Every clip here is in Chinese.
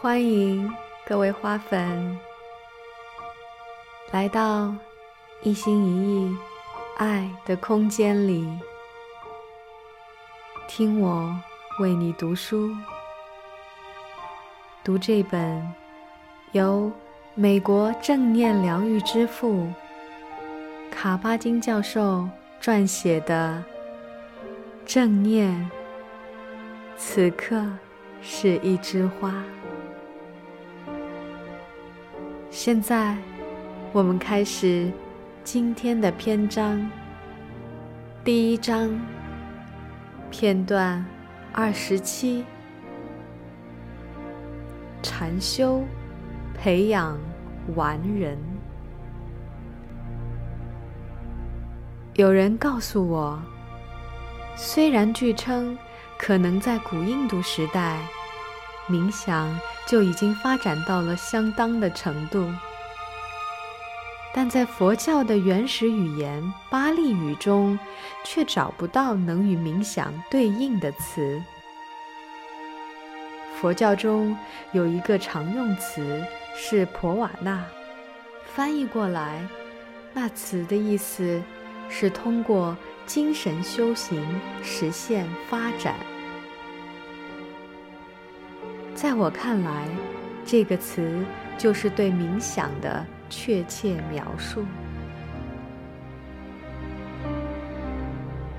欢迎各位花粉来到一心一意爱的空间里，听我为你读书，读这本由美国正念疗愈之父卡巴金教授撰写的《正念》，此刻是一枝花。现在，我们开始今天的篇章。第一章，片段二十七：禅修，培养完人。有人告诉我，虽然据称可能在古印度时代。冥想就已经发展到了相当的程度，但在佛教的原始语言巴利语中，却找不到能与冥想对应的词。佛教中有一个常用词是“婆瓦纳”，翻译过来，那词的意思是通过精神修行实现发展。在我看来，这个词就是对冥想的确切描述。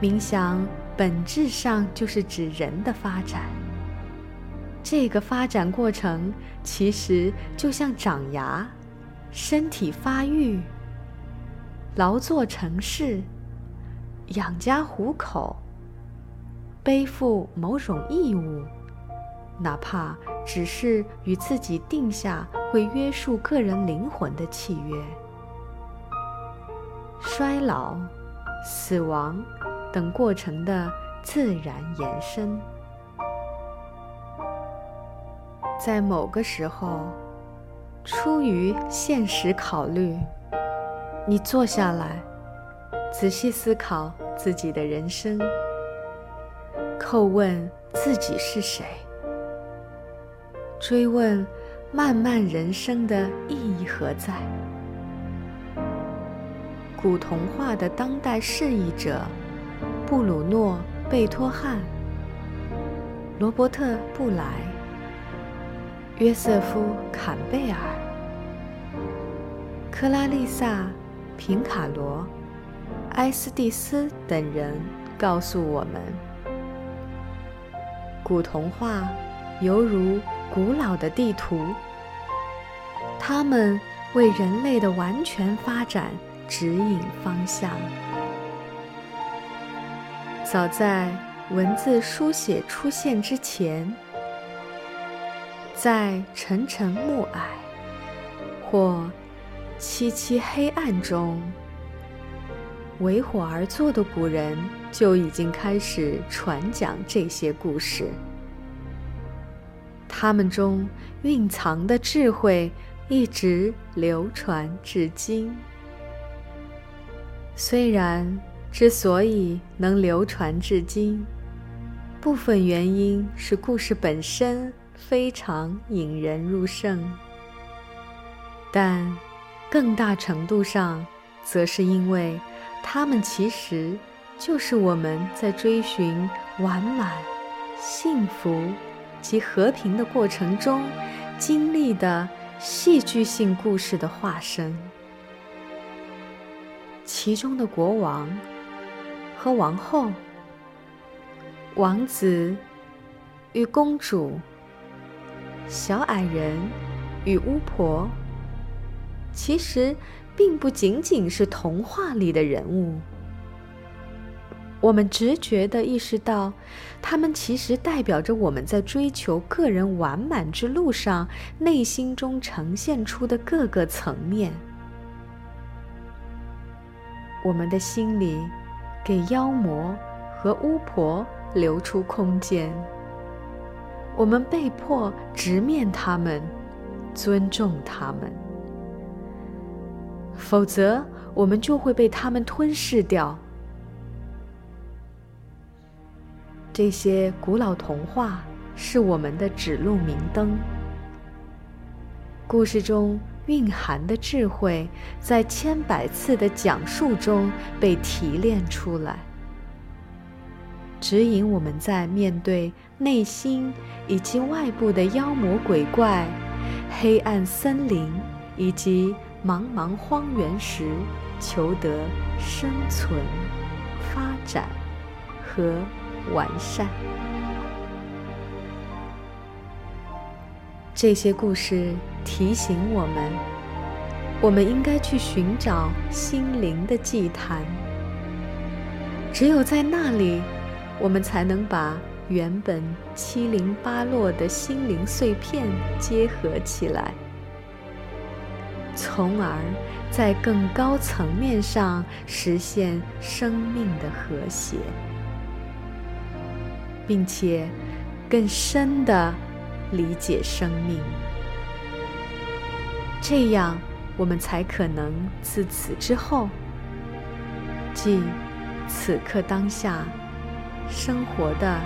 冥想本质上就是指人的发展，这个发展过程其实就像长牙、身体发育、劳作成事、养家糊口、背负某种义务。哪怕只是与自己定下会约束个人灵魂的契约，衰老、死亡等过程的自然延伸，在某个时候，出于现实考虑，你坐下来，仔细思考自己的人生，叩问自己是谁。追问漫漫人生的意义何在？古童话的当代释义者布鲁诺·贝托汉、罗伯特·布莱、约瑟夫·坎贝尔、克拉丽萨·平卡罗、埃斯蒂斯等人告诉我们，古童话犹如。古老的地图，它们为人类的完全发展指引方向。早在文字书写出现之前，在沉沉暮霭或漆漆黑暗中，围火而坐的古人就已经开始传讲这些故事。他们中蕴藏的智慧一直流传至今。虽然之所以能流传至今，部分原因是故事本身非常引人入胜，但更大程度上，则是因为他们其实就是我们在追寻完满、幸福。及和平的过程中经历的戏剧性故事的化身，其中的国王和王后、王子与公主、小矮人与巫婆，其实并不仅仅是童话里的人物。我们直觉地意识到，他们其实代表着我们在追求个人完满之路上内心中呈现出的各个层面。我们的心里给妖魔和巫婆留出空间，我们被迫直面他们，尊重他们，否则我们就会被他们吞噬掉。这些古老童话是我们的指路明灯，故事中蕴含的智慧，在千百次的讲述中被提炼出来，指引我们在面对内心以及外部的妖魔鬼怪、黑暗森林以及茫茫荒原时，求得生存、发展和完善。这些故事提醒我们，我们应该去寻找心灵的祭坛。只有在那里，我们才能把原本七零八落的心灵碎片结合起来，从而在更高层面上实现生命的和谐，并且更深的。理解生命，这样我们才可能自此之后，即此刻当下，生活的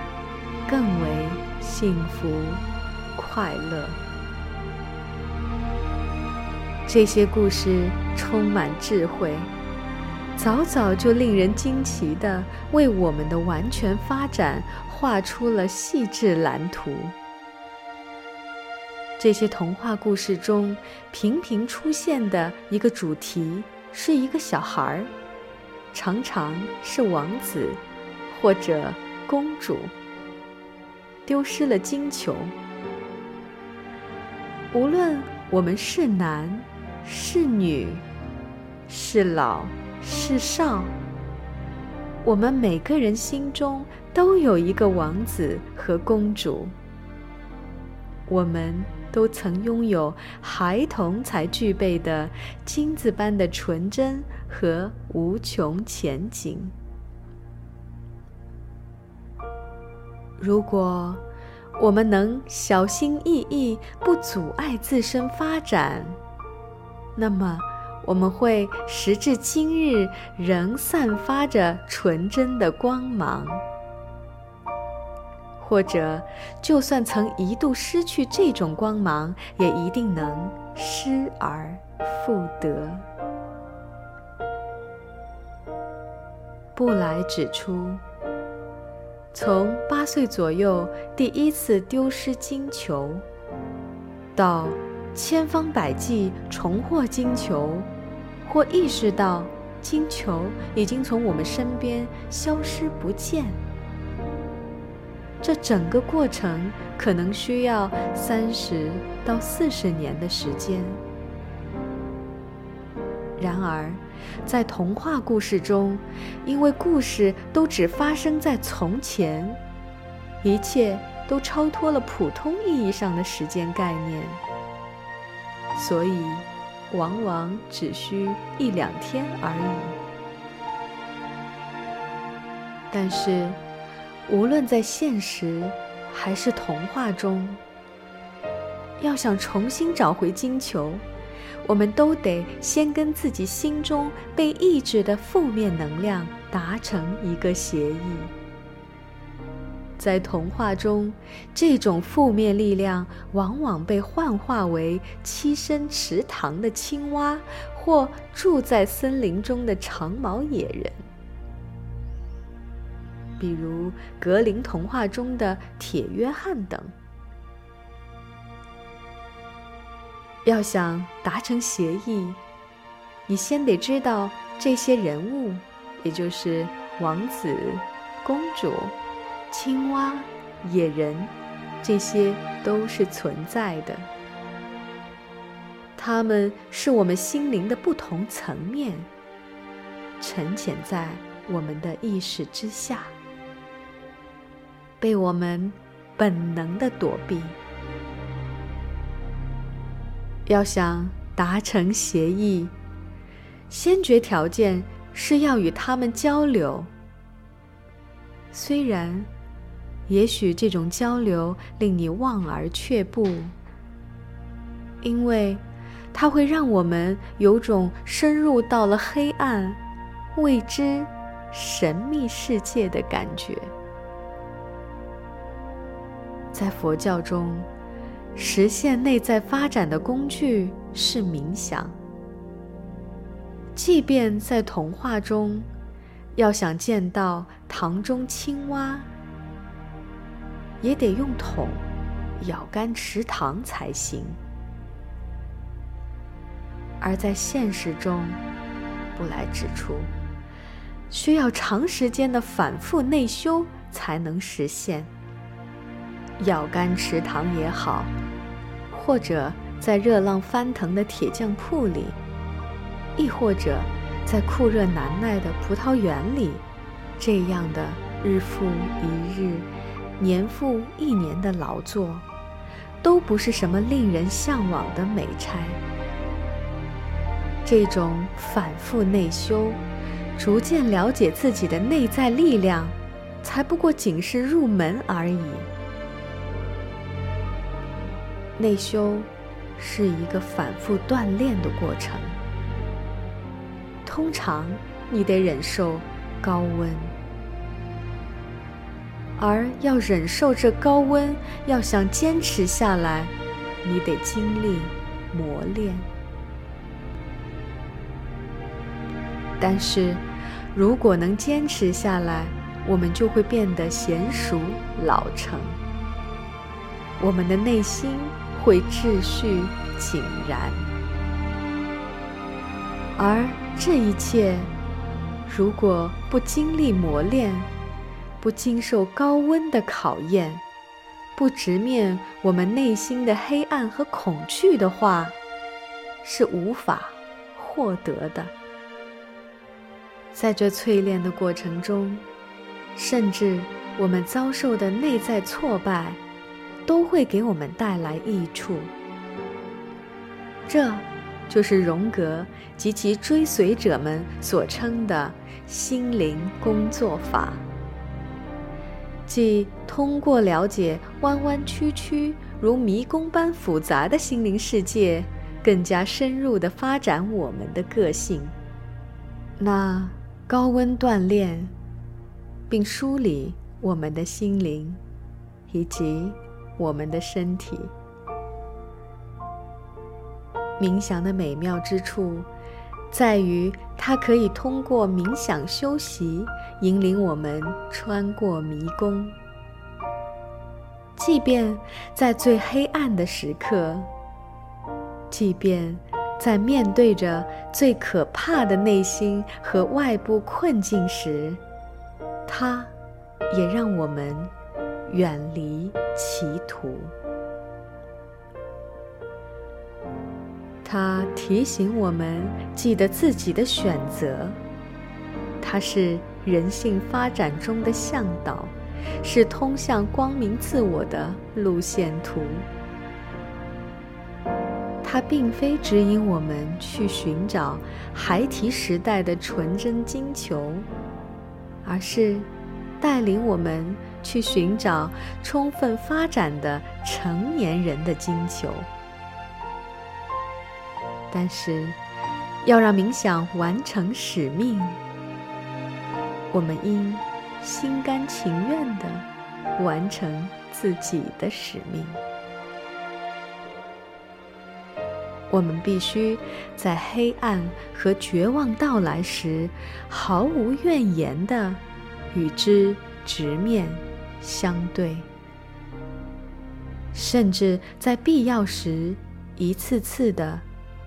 更为幸福快乐。这些故事充满智慧，早早就令人惊奇的为我们的完全发展画出了细致蓝图。这些童话故事中频频出现的一个主题是一个小孩儿，常常是王子或者公主丢失了金球。无论我们是男是女，是老是少，我们每个人心中都有一个王子和公主。我们。都曾拥有孩童才具备的金子般的纯真和无穷前景。如果我们能小心翼翼，不阻碍自身发展，那么我们会时至今日仍散发着纯真的光芒。或者，就算曾一度失去这种光芒，也一定能失而复得。布莱指出，从八岁左右第一次丢失金球，到千方百计重获金球，或意识到金球已经从我们身边消失不见。这整个过程可能需要三十到四十年的时间。然而，在童话故事中，因为故事都只发生在从前，一切都超脱了普通意义上的时间概念，所以往往只需一两天而已。但是。无论在现实还是童话中，要想重新找回金球，我们都得先跟自己心中被抑制的负面能量达成一个协议。在童话中，这种负面力量往往被幻化为栖身池塘的青蛙，或住在森林中的长毛野人。比如格林童话中的铁约翰等，要想达成协议，你先得知道这些人物，也就是王子、公主、青蛙、野人，这些都是存在的。他们是我们心灵的不同层面，沉潜在我们的意识之下。被我们本能的躲避。要想达成协议，先决条件是要与他们交流。虽然，也许这种交流令你望而却步，因为它会让我们有种深入到了黑暗、未知、神秘世界的感觉。在佛教中，实现内在发展的工具是冥想。即便在童话中，要想见到塘中青蛙，也得用桶舀干池塘才行。而在现实中，布莱指出，需要长时间的反复内修才能实现。舀干池塘也好，或者在热浪翻腾的铁匠铺里。亦或者，在酷热难耐的葡萄园里，这样的日复一日、年复一年的劳作，都不是什么令人向往的美差。这种反复内修，逐渐了解自己的内在力量，才不过仅是入门而已。内修是一个反复锻炼的过程。通常，你得忍受高温，而要忍受这高温，要想坚持下来，你得经历磨练。但是，如果能坚持下来，我们就会变得娴熟老成，我们的内心会秩序井然。而这一切，如果不经历磨练，不经受高温的考验，不直面我们内心的黑暗和恐惧的话，是无法获得的。在这淬炼的过程中，甚至我们遭受的内在挫败，都会给我们带来益处。这。就是荣格及其追随者们所称的心灵工作法，即通过了解弯弯曲曲如迷宫般复杂的心灵世界，更加深入地发展我们的个性。那高温锻炼，并梳理我们的心灵，以及我们的身体。冥想的美妙之处，在于它可以通过冥想修习，引领我们穿过迷宫。即便在最黑暗的时刻，即便在面对着最可怕的内心和外部困境时，它也让我们远离歧途。它提醒我们记得自己的选择，它是人性发展中的向导，是通向光明自我的路线图。它并非指引我们去寻找孩提时代的纯真金球，而是带领我们去寻找充分发展的成年人的金球。但是，要让冥想完成使命，我们应心甘情愿地完成自己的使命。我们必须在黑暗和绝望到来时，毫无怨言地与之直面相对，甚至在必要时，一次次地。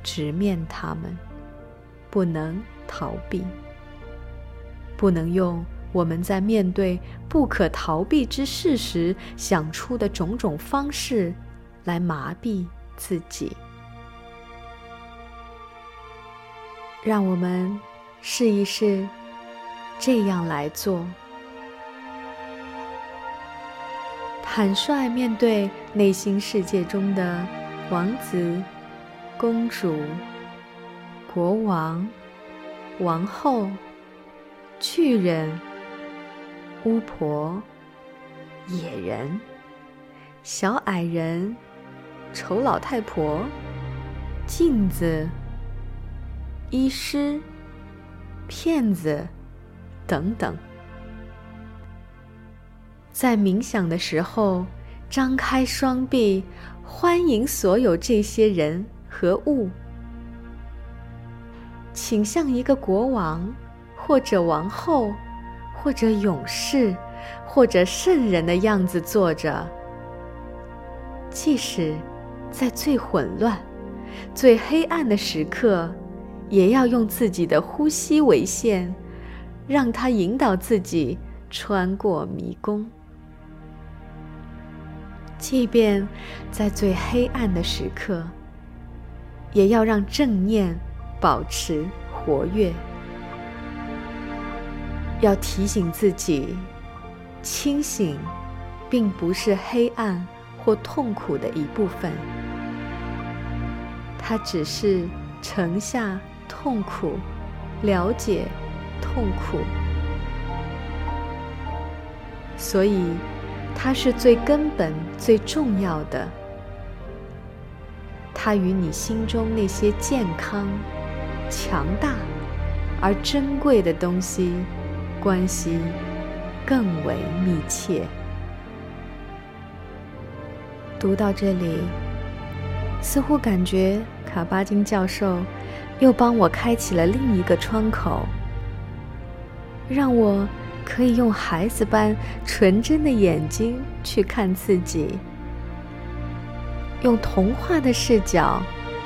直面他们，不能逃避，不能用我们在面对不可逃避之事时想出的种种方式来麻痹自己。让我们试一试这样来做：坦率面对内心世界中的王子。公主、国王、王后、巨人、巫婆、野人、小矮人、丑老太婆、镜子、医师、骗子等等，在冥想的时候，张开双臂，欢迎所有这些人。和物，请像一个国王，或者王后，或者勇士，或者圣人的样子坐着。即使在最混乱、最黑暗的时刻，也要用自己的呼吸为线，让它引导自己穿过迷宫。即便在最黑暗的时刻，也要让正念保持活跃。要提醒自己，清醒并不是黑暗或痛苦的一部分，它只是承下痛苦，了解痛苦，所以。它是最根本、最重要的。它与你心中那些健康、强大而珍贵的东西关系更为密切。读到这里，似乎感觉卡巴金教授又帮我开启了另一个窗口，让我。可以用孩子般纯真的眼睛去看自己，用童话的视角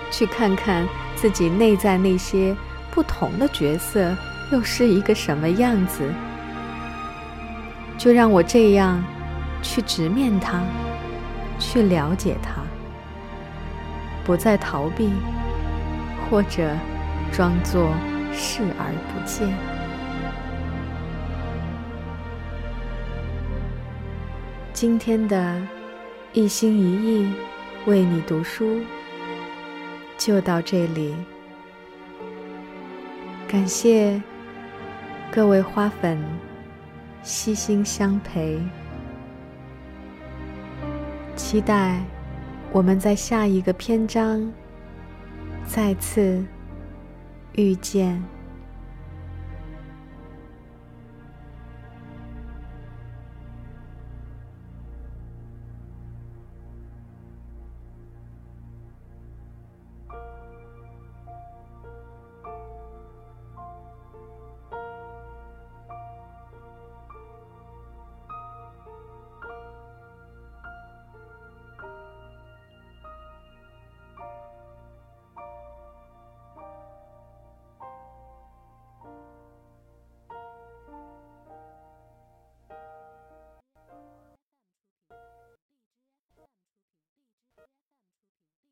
去看看自己内在那些不同的角色又是一个什么样子。就让我这样去直面它，去了解它，不再逃避，或者装作视而不见。今天的一心一意为你读书。就到这里，感谢各位花粉悉心相陪，期待我们在下一个篇章再次遇见。